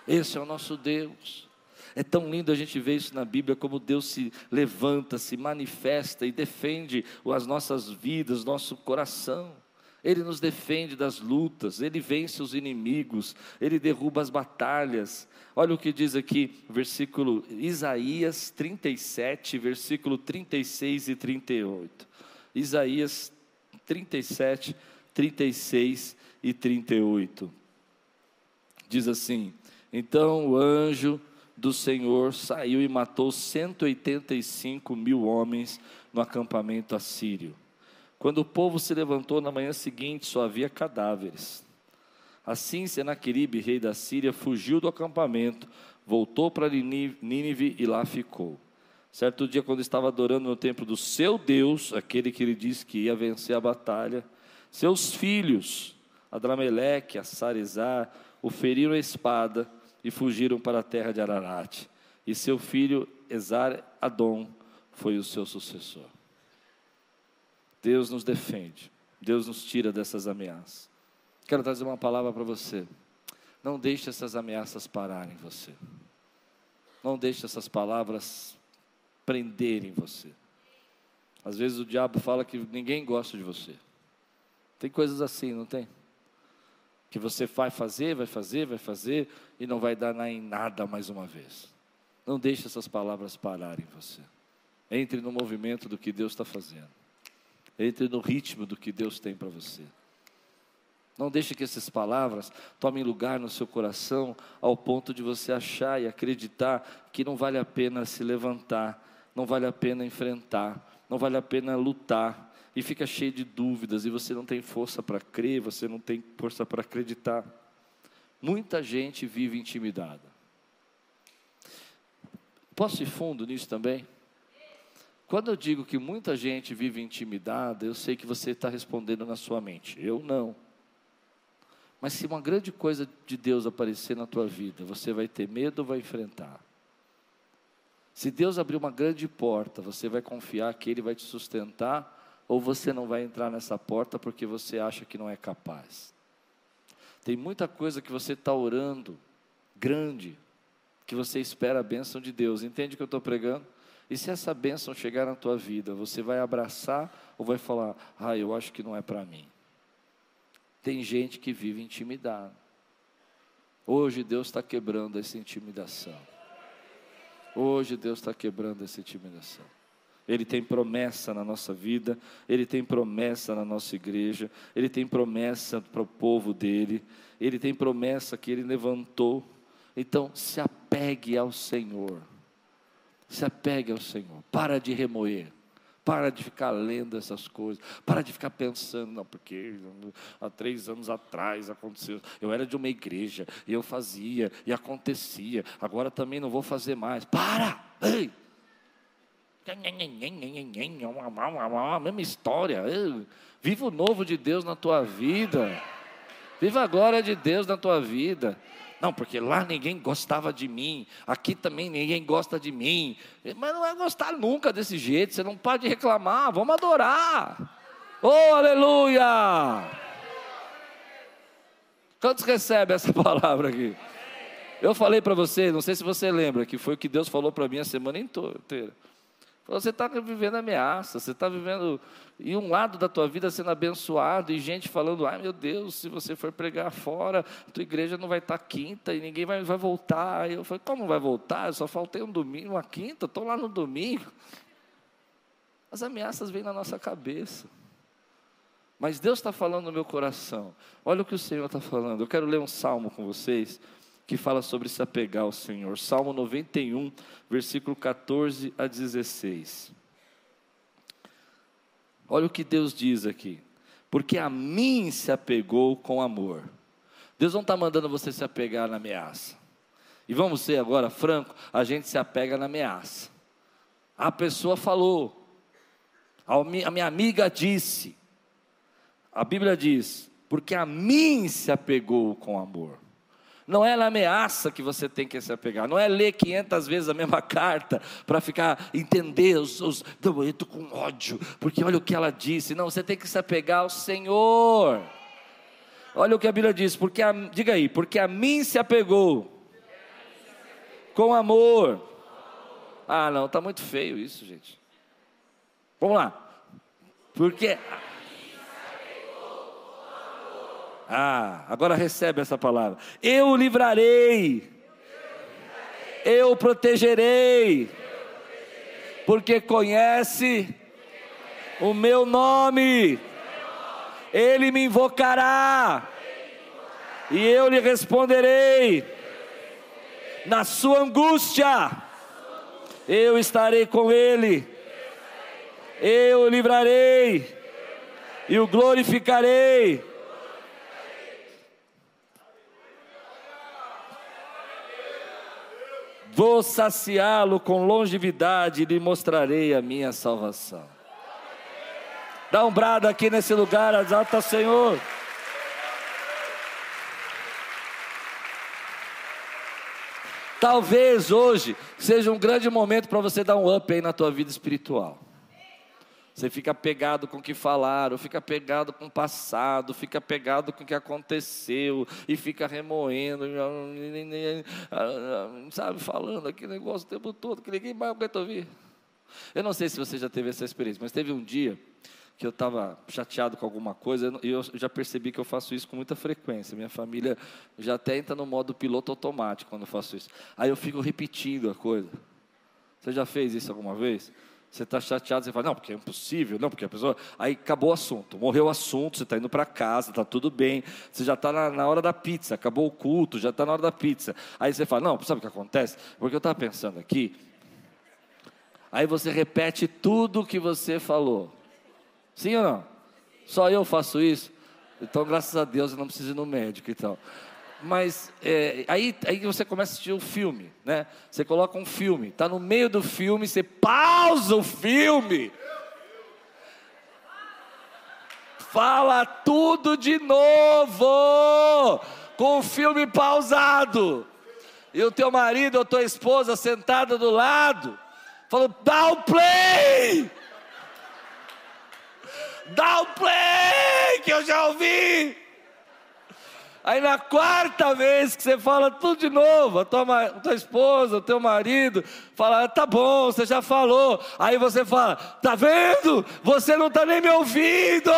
Esse é o nosso Deus. É tão lindo a gente ver isso na Bíblia, como Deus se levanta, se manifesta e defende as nossas vidas, nosso coração. Ele nos defende das lutas, Ele vence os inimigos, Ele derruba as batalhas. Olha o que diz aqui, versículo Isaías 37, versículo 36 e 38. Isaías 37, 36 e 38. Diz assim: Então o anjo do Senhor saiu e matou 185 mil homens no acampamento assírio quando o povo se levantou na manhã seguinte, só havia cadáveres. Assim, Senaqueribe, rei da Síria, fugiu do acampamento, voltou para Nínive e lá ficou. Certo dia, quando estava adorando no templo do seu Deus, aquele que ele disse que ia vencer a batalha, seus filhos, Adrameleque, Assarizar, o feriram a espada e fugiram para a terra de Ararat. E seu filho Esar Adom foi o seu sucessor. Deus nos defende, Deus nos tira dessas ameaças. Quero trazer uma palavra para você. Não deixe essas ameaças pararem você. Não deixe essas palavras prenderem você. Às vezes o diabo fala que ninguém gosta de você. Tem coisas assim, não tem? Que você vai fazer, vai fazer, vai fazer e não vai dar em nada mais uma vez. Não deixe essas palavras pararem você. Entre no movimento do que Deus está fazendo. Entre no ritmo do que Deus tem para você. Não deixe que essas palavras tomem lugar no seu coração ao ponto de você achar e acreditar que não vale a pena se levantar, não vale a pena enfrentar, não vale a pena lutar e fica cheio de dúvidas e você não tem força para crer, você não tem força para acreditar. Muita gente vive intimidada. Posso ir fundo nisso também? Quando eu digo que muita gente vive intimidada, eu sei que você está respondendo na sua mente. Eu não. Mas se uma grande coisa de Deus aparecer na tua vida, você vai ter medo ou vai enfrentar? Se Deus abrir uma grande porta, você vai confiar que Ele vai te sustentar, ou você não vai entrar nessa porta porque você acha que não é capaz? Tem muita coisa que você está orando, grande, que você espera a bênção de Deus. Entende o que eu estou pregando? E se essa bênção chegar na tua vida, você vai abraçar ou vai falar, ah, eu acho que não é para mim? Tem gente que vive intimidado. Hoje Deus está quebrando essa intimidação. Hoje Deus está quebrando essa intimidação. Ele tem promessa na nossa vida, Ele tem promessa na nossa igreja, Ele tem promessa para o povo dele, Ele tem promessa que Ele levantou. Então, se apegue ao Senhor. Se apegue ao Senhor. Para de remoer. Para de ficar lendo essas coisas. Para de ficar pensando, não, porque há três anos atrás aconteceu. Eu era de uma igreja e eu fazia e acontecia. Agora também não vou fazer mais. Para! Ei! A mesma história. Viva o novo de Deus na tua vida. Viva a glória de Deus na tua vida. Não, porque lá ninguém gostava de mim, aqui também ninguém gosta de mim. Mas não vai gostar nunca desse jeito, você não pode reclamar, vamos adorar. Oh, aleluia! Quantos recebem essa palavra aqui? Eu falei para você, não sei se você lembra, que foi o que Deus falou para mim a semana inteira. Você está vivendo ameaça, você está vivendo e um lado da tua vida sendo abençoado e gente falando, ai meu Deus, se você for pregar fora, tua igreja não vai estar tá quinta e ninguém vai, vai voltar. E eu falei, como vai voltar? Eu só faltei um domingo, uma quinta, estou lá no domingo. As ameaças vêm na nossa cabeça. Mas Deus está falando no meu coração. Olha o que o Senhor está falando. Eu quero ler um salmo com vocês que fala sobre se apegar ao Senhor. Salmo 91, versículo 14 a 16. Olha o que Deus diz aqui. Porque a mim se apegou com amor. Deus não está mandando você se apegar na ameaça. E vamos ser agora franco, a gente se apega na ameaça. A pessoa falou, a minha amiga disse, a Bíblia diz, porque a mim se apegou com amor. Não é na ameaça que você tem que se apegar, não é ler 500 vezes a mesma carta para ficar, entender os, os. Não, eu estou com ódio, porque olha o que ela disse. Não, você tem que se apegar ao Senhor. Olha o que a Bíblia diz, porque a, diga aí, porque a mim se apegou com amor. Ah, não, está muito feio isso, gente. Vamos lá. Porque. Ah, agora recebe essa palavra. Eu o livrarei. Eu protegerei. Porque conhece o meu nome. Ele me invocará. E eu lhe responderei. Na sua angústia, eu estarei com ele. Eu o livrarei. E o glorificarei Vou saciá-lo com longevidade e lhe mostrarei a minha salvação. Dá um brado aqui nesse lugar, exalta Senhor. Talvez hoje seja um grande momento para você dar um up aí na tua vida espiritual. Você fica pegado com o que falaram, fica pegado com o passado, fica pegado com o que aconteceu e fica remoendo, sabe, falando aquele negócio o tempo todo que ninguém mais aguenta ouvir. Eu não sei se você já teve essa experiência, mas teve um dia que eu estava chateado com alguma coisa e eu já percebi que eu faço isso com muita frequência. Minha família já até entra no modo piloto automático quando eu faço isso. Aí eu fico repetindo a coisa. Você já fez isso alguma vez? Você está chateado, você fala, não, porque é impossível, não, porque a pessoa. Aí acabou o assunto, morreu o assunto, você está indo para casa, está tudo bem, você já está na, na, hora da pizza, acabou o culto, já está na hora da pizza. Aí você fala, não, sabe o que acontece? Porque eu estava pensando aqui. Aí você repete tudo o que você falou. Sim ou não? Só eu faço isso? Então, graças a Deus, eu não preciso ir no médico e tal. Mas é, aí, aí você começa a assistir o filme, né? Você coloca um filme, está no meio do filme, você pausa o filme. Fala tudo de novo, com o filme pausado. E o teu marido ou tua esposa sentada do lado, falou: dá o play! Dá o play que eu já ouvi! Aí na quarta vez que você fala tudo de novo, a tua, tua esposa, o teu marido, fala, tá bom, você já falou. Aí você fala, tá vendo? Você não está nem me ouvindo.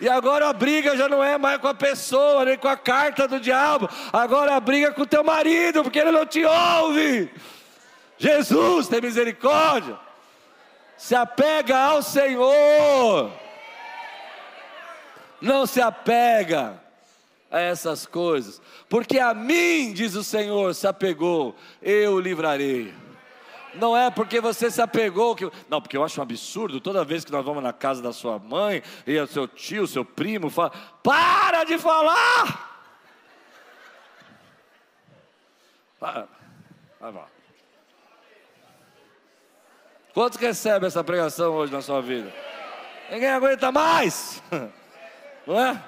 E agora a briga já não é mais com a pessoa, nem com a carta do diabo. Agora a briga é com o teu marido, porque ele não te ouve. Jesus, tem misericórdia. Se apega ao Senhor não se apega a essas coisas, porque a mim, diz o Senhor, se apegou, eu o livrarei. Não é porque você se apegou que. Não, porque eu acho um absurdo toda vez que nós vamos na casa da sua mãe e o seu tio, seu primo, fala: Para de falar! Vai lá. Quantos recebem essa pregação hoje na sua vida? Ninguém aguenta mais! Não é?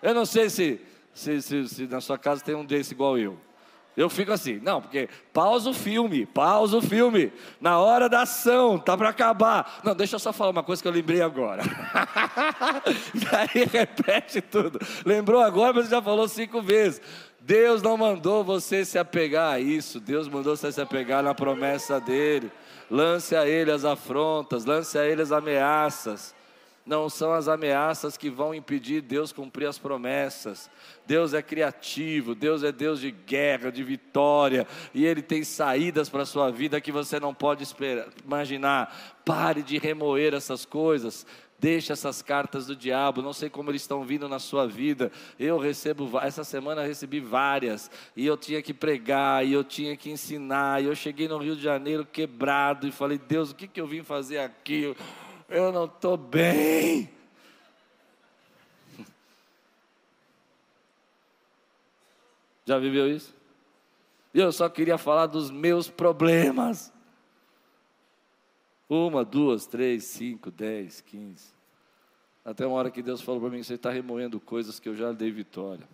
Eu não sei se, se, se, se na sua casa tem um desse igual eu. Eu fico assim, não, porque pausa o filme, pausa o filme, na hora da ação, tá para acabar. Não, deixa eu só falar uma coisa que eu lembrei agora. Daí repete tudo. Lembrou agora, mas já falou cinco vezes. Deus não mandou você se apegar a isso, Deus mandou você se apegar na promessa dele. Lance a ele as afrontas, lance a ele as ameaças não são as ameaças que vão impedir Deus cumprir as promessas. Deus é criativo, Deus é Deus de guerra, de vitória, e Ele tem saídas para a sua vida que você não pode esperar, imaginar. Pare de remoer essas coisas, Deixa essas cartas do diabo, não sei como eles estão vindo na sua vida. Eu recebo, essa semana recebi várias, e eu tinha que pregar, e eu tinha que ensinar, e eu cheguei no Rio de Janeiro quebrado, e falei, Deus, o que, que eu vim fazer aqui? Eu não estou bem. Já viveu isso? Eu só queria falar dos meus problemas. Uma, duas, três, cinco, dez, quinze. Até uma hora que Deus falou para mim: você está remoendo coisas que eu já dei vitória.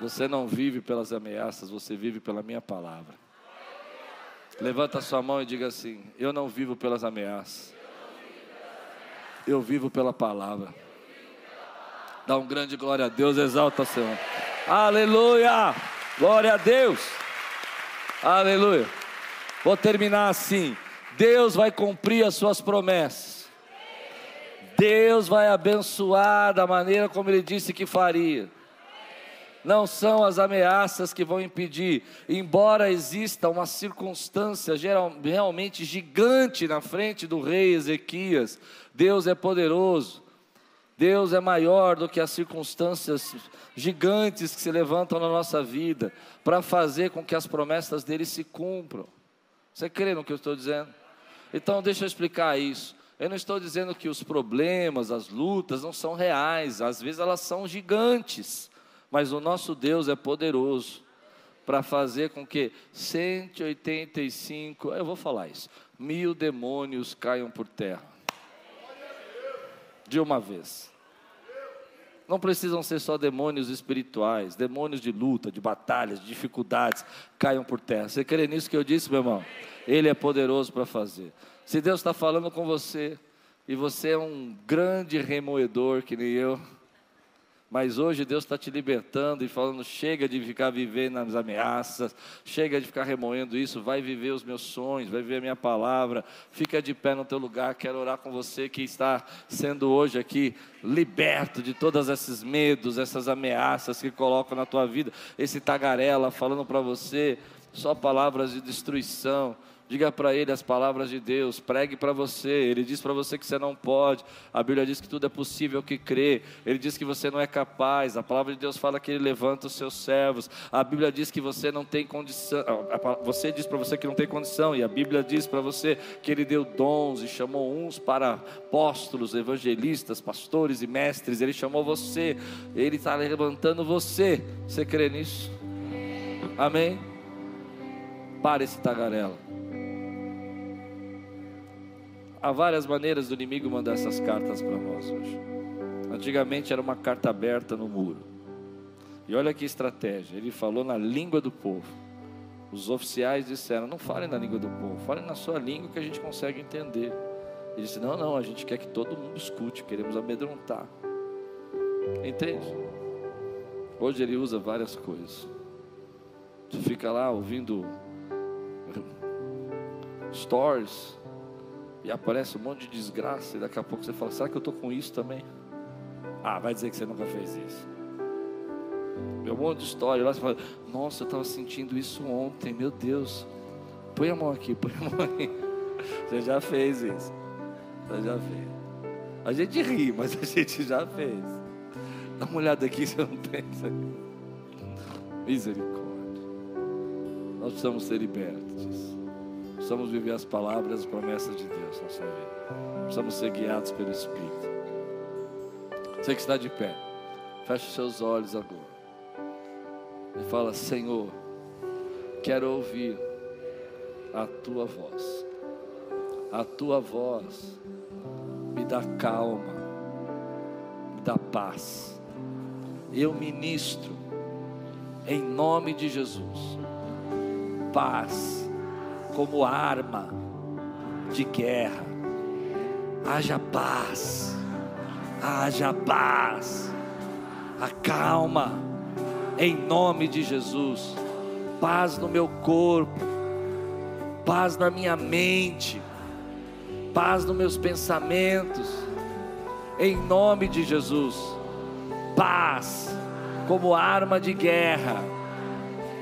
Você não vive pelas ameaças, você vive pela minha palavra. Levanta sua mão e diga assim: Eu não vivo pelas ameaças, eu vivo pela palavra. Dá um grande glória a Deus, exalta o Senhor. Aleluia! Glória a Deus! Aleluia! Vou terminar assim. Deus vai cumprir as suas promessas. Deus vai abençoar da maneira como Ele disse que faria. Não são as ameaças que vão impedir, embora exista uma circunstância geral, realmente gigante na frente do rei Ezequias, Deus é poderoso, Deus é maior do que as circunstâncias gigantes que se levantam na nossa vida, para fazer com que as promessas dele se cumpram. Você crê no que eu estou dizendo? Então, deixa eu explicar isso. Eu não estou dizendo que os problemas, as lutas não são reais, às vezes elas são gigantes, mas o nosso Deus é poderoso para fazer com que 185, eu vou falar isso, mil demônios caiam por terra. De uma vez. Não precisam ser só demônios espirituais, demônios de luta, de batalhas, de dificuldades, caiam por terra. Você crê nisso que eu disse, meu irmão? Ele é poderoso para fazer. Se Deus está falando com você, e você é um grande remoedor, que nem eu, mas hoje Deus está te libertando e falando: chega de ficar vivendo nas ameaças, chega de ficar remoendo isso, vai viver os meus sonhos, vai viver a minha palavra, fica de pé no teu lugar. Quero orar com você que está sendo hoje aqui liberto de todos esses medos, essas ameaças que colocam na tua vida, esse tagarela falando para você só palavras de destruição Diga para ele as palavras de Deus, pregue para você. Ele diz para você que você não pode. A Bíblia diz que tudo é possível que crê. Ele diz que você não é capaz. A palavra de Deus fala que ele levanta os seus servos. A Bíblia diz que você não tem condição. Você diz para você que não tem condição. E a Bíblia diz para você que ele deu dons e chamou uns para apóstolos, evangelistas, pastores e mestres. Ele chamou você. Ele está levantando você. Você crê nisso? Amém? Para esse tagarela. Há várias maneiras do inimigo mandar essas cartas para nós hoje. Antigamente era uma carta aberta no muro. E olha que estratégia, ele falou na língua do povo. Os oficiais disseram: não falem na língua do povo, falem na sua língua que a gente consegue entender. Ele disse: não, não, a gente quer que todo mundo escute, queremos amedrontar. Entende? Hoje ele usa várias coisas. Você fica lá ouvindo stories, e aparece um monte de desgraça, e daqui a pouco você fala: será que eu estou com isso também? Ah, vai dizer que você nunca fez isso. Meu um monte de história lá, você fala: nossa, eu estava sentindo isso ontem, meu Deus. Põe a mão aqui, põe a mão aqui. Você já fez isso. Você já fez. A gente ri, mas a gente já fez. Dá uma olhada aqui, você não tem isso. Misericórdia. Nós precisamos ser libertos disso. Precisamos viver as palavras as promessas de Deus na sua vida. Precisamos ser guiados pelo Espírito. Você que está de pé, feche seus olhos agora. E fala: Senhor, quero ouvir a tua voz. A tua voz me dá calma, me dá paz. Eu ministro, em nome de Jesus, paz como arma de guerra. Haja paz, haja paz, acalma, em nome de Jesus. Paz no meu corpo, paz na minha mente, paz nos meus pensamentos, em nome de Jesus. Paz como arma de guerra.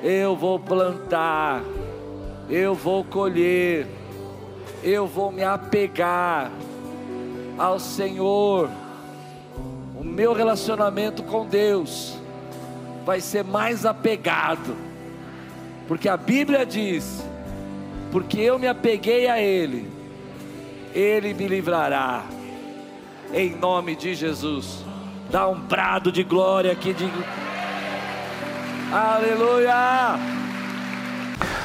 Eu vou plantar eu vou colher, eu vou me apegar, ao Senhor, o meu relacionamento com Deus vai ser mais apegado, porque a Bíblia diz: porque eu me apeguei a Ele, Ele me livrará, em nome de Jesus. Dá um brado de glória aqui, de Aleluia!